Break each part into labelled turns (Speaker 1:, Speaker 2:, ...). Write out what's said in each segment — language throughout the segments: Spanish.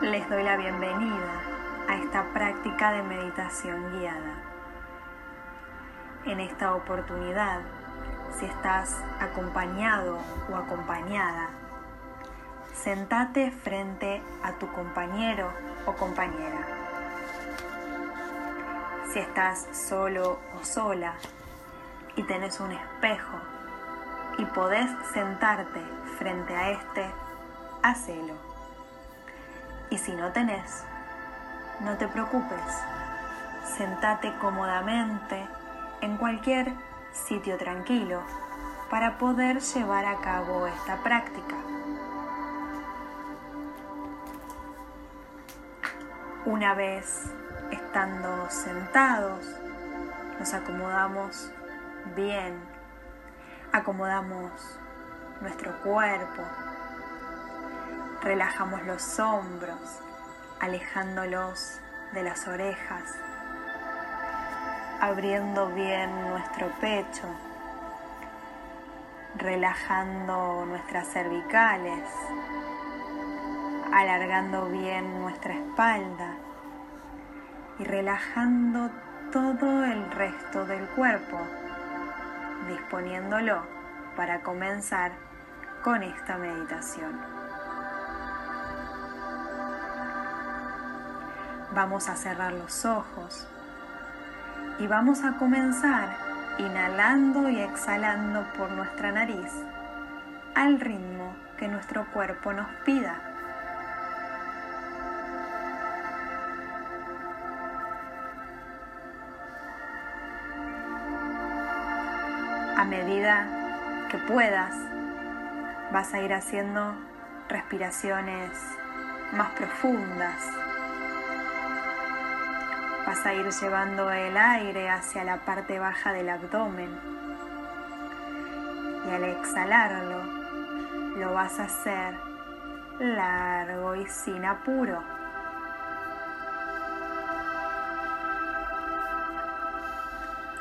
Speaker 1: les doy la bienvenida a esta práctica de meditación guiada. En esta oportunidad, si estás acompañado o acompañada, sentate frente a tu compañero o compañera. Si estás solo o sola y tenés un espejo y podés sentarte frente a este, hacelo. Y si no tenés, no te preocupes. Sentate cómodamente en cualquier sitio tranquilo para poder llevar a cabo esta práctica. Una vez estando sentados, nos acomodamos bien, acomodamos nuestro cuerpo, Relajamos los hombros, alejándolos de las orejas, abriendo bien nuestro pecho, relajando nuestras cervicales, alargando bien nuestra espalda y relajando todo el resto del cuerpo, disponiéndolo para comenzar con esta meditación. Vamos a cerrar los ojos y vamos a comenzar inhalando y exhalando por nuestra nariz al ritmo que nuestro cuerpo nos pida. A medida que puedas, vas a ir haciendo respiraciones más profundas Vas a ir llevando el aire hacia la parte baja del abdomen y al exhalarlo lo vas a hacer largo y sin apuro.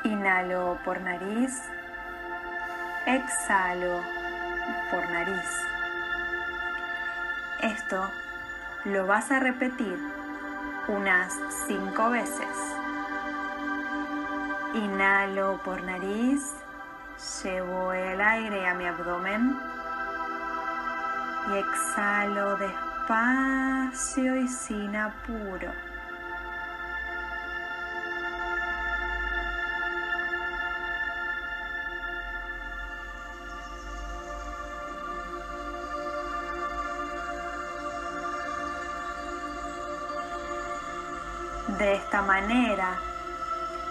Speaker 1: Inhalo por nariz, exhalo por nariz. Esto lo vas a repetir unas cinco veces. Inhalo por nariz, llevo el aire a mi abdomen y exhalo despacio y sin apuro. De esta manera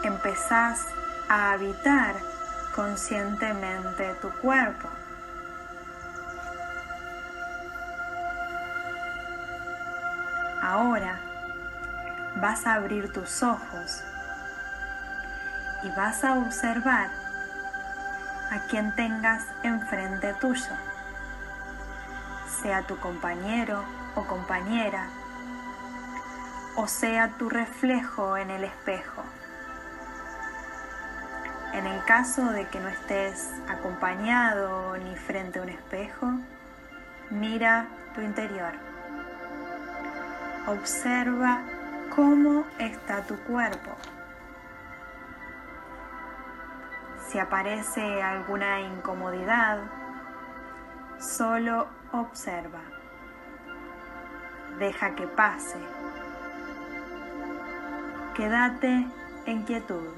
Speaker 1: empezás a habitar conscientemente tu cuerpo. Ahora vas a abrir tus ojos y vas a observar a quien tengas enfrente tuyo, sea tu compañero o compañera o sea tu reflejo en el espejo. En el caso de que no estés acompañado ni frente a un espejo, mira tu interior. Observa cómo está tu cuerpo. Si aparece alguna incomodidad, solo observa. Deja que pase Quédate en quietud.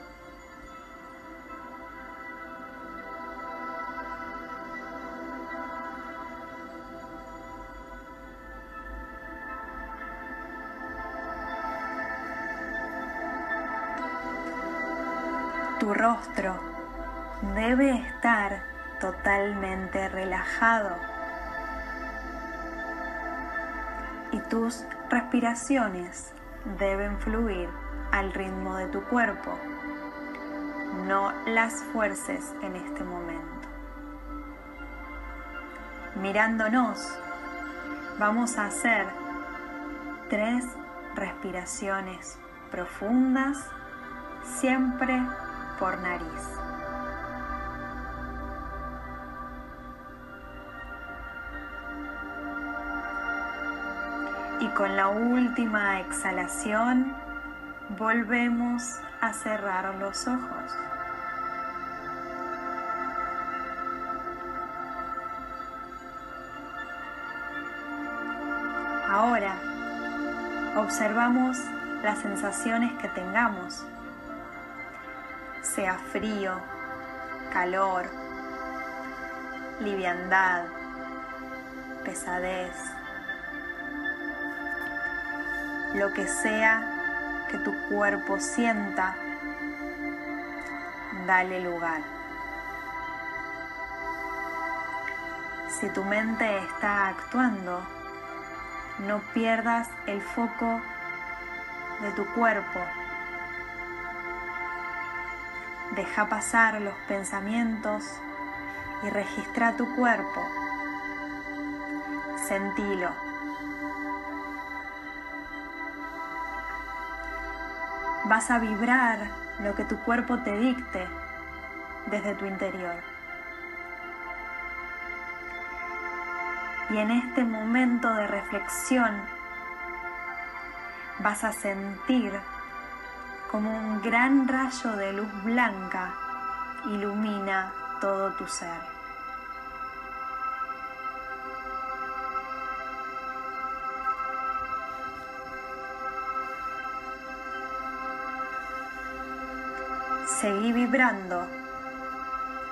Speaker 1: Tu rostro debe estar totalmente relajado y tus respiraciones deben fluir al ritmo de tu cuerpo. No las fuerces en este momento. Mirándonos, vamos a hacer tres respiraciones profundas, siempre por nariz. Y con la última exhalación volvemos a cerrar los ojos. Ahora observamos las sensaciones que tengamos, sea frío, calor, liviandad, pesadez, lo que sea que tu cuerpo sienta, dale lugar. Si tu mente está actuando, no pierdas el foco de tu cuerpo. Deja pasar los pensamientos y registra tu cuerpo. Sentilo. Vas a vibrar lo que tu cuerpo te dicte desde tu interior. Y en este momento de reflexión vas a sentir como un gran rayo de luz blanca ilumina todo tu ser. Seguí vibrando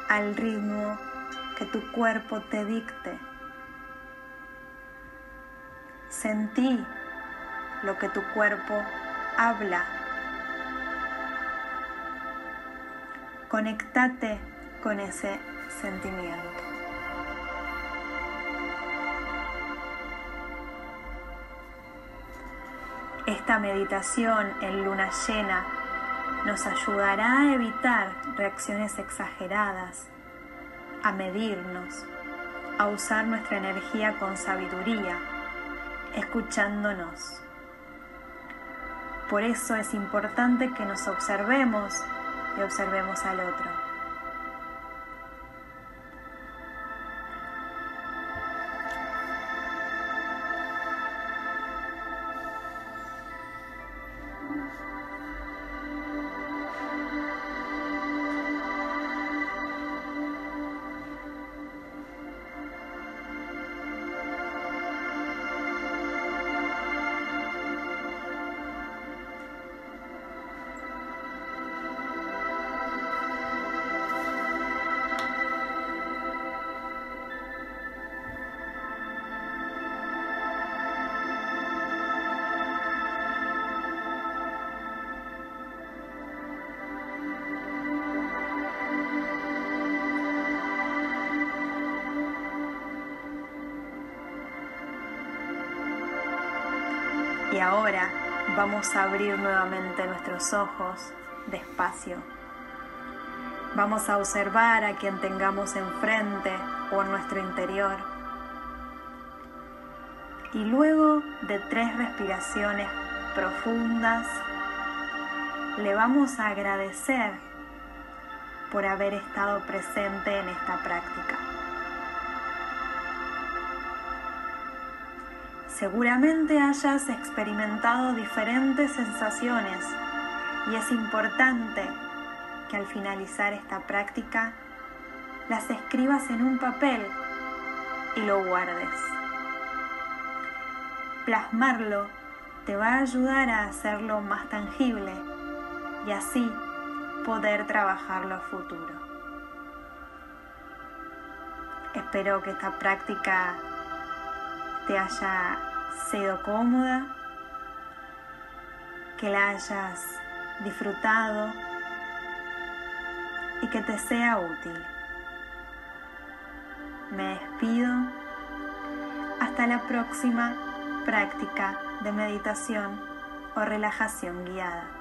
Speaker 1: al ritmo que tu cuerpo te dicte. Sentí lo que tu cuerpo habla. Conectate con ese sentimiento. Esta meditación en luna llena nos ayudará a evitar reacciones exageradas, a medirnos, a usar nuestra energía con sabiduría escuchándonos. Por eso es importante que nos observemos y observemos al otro. Y ahora vamos a abrir nuevamente nuestros ojos despacio. Vamos a observar a quien tengamos enfrente o en nuestro interior. Y luego de tres respiraciones profundas, le vamos a agradecer por haber estado presente en esta práctica. Seguramente hayas experimentado diferentes sensaciones y es importante que al finalizar esta práctica las escribas en un papel y lo guardes. Plasmarlo te va a ayudar a hacerlo más tangible y así poder trabajarlo a futuro. Espero que esta práctica te haya sido cómoda, que la hayas disfrutado y que te sea útil. Me despido. Hasta la próxima práctica de meditación o relajación guiada.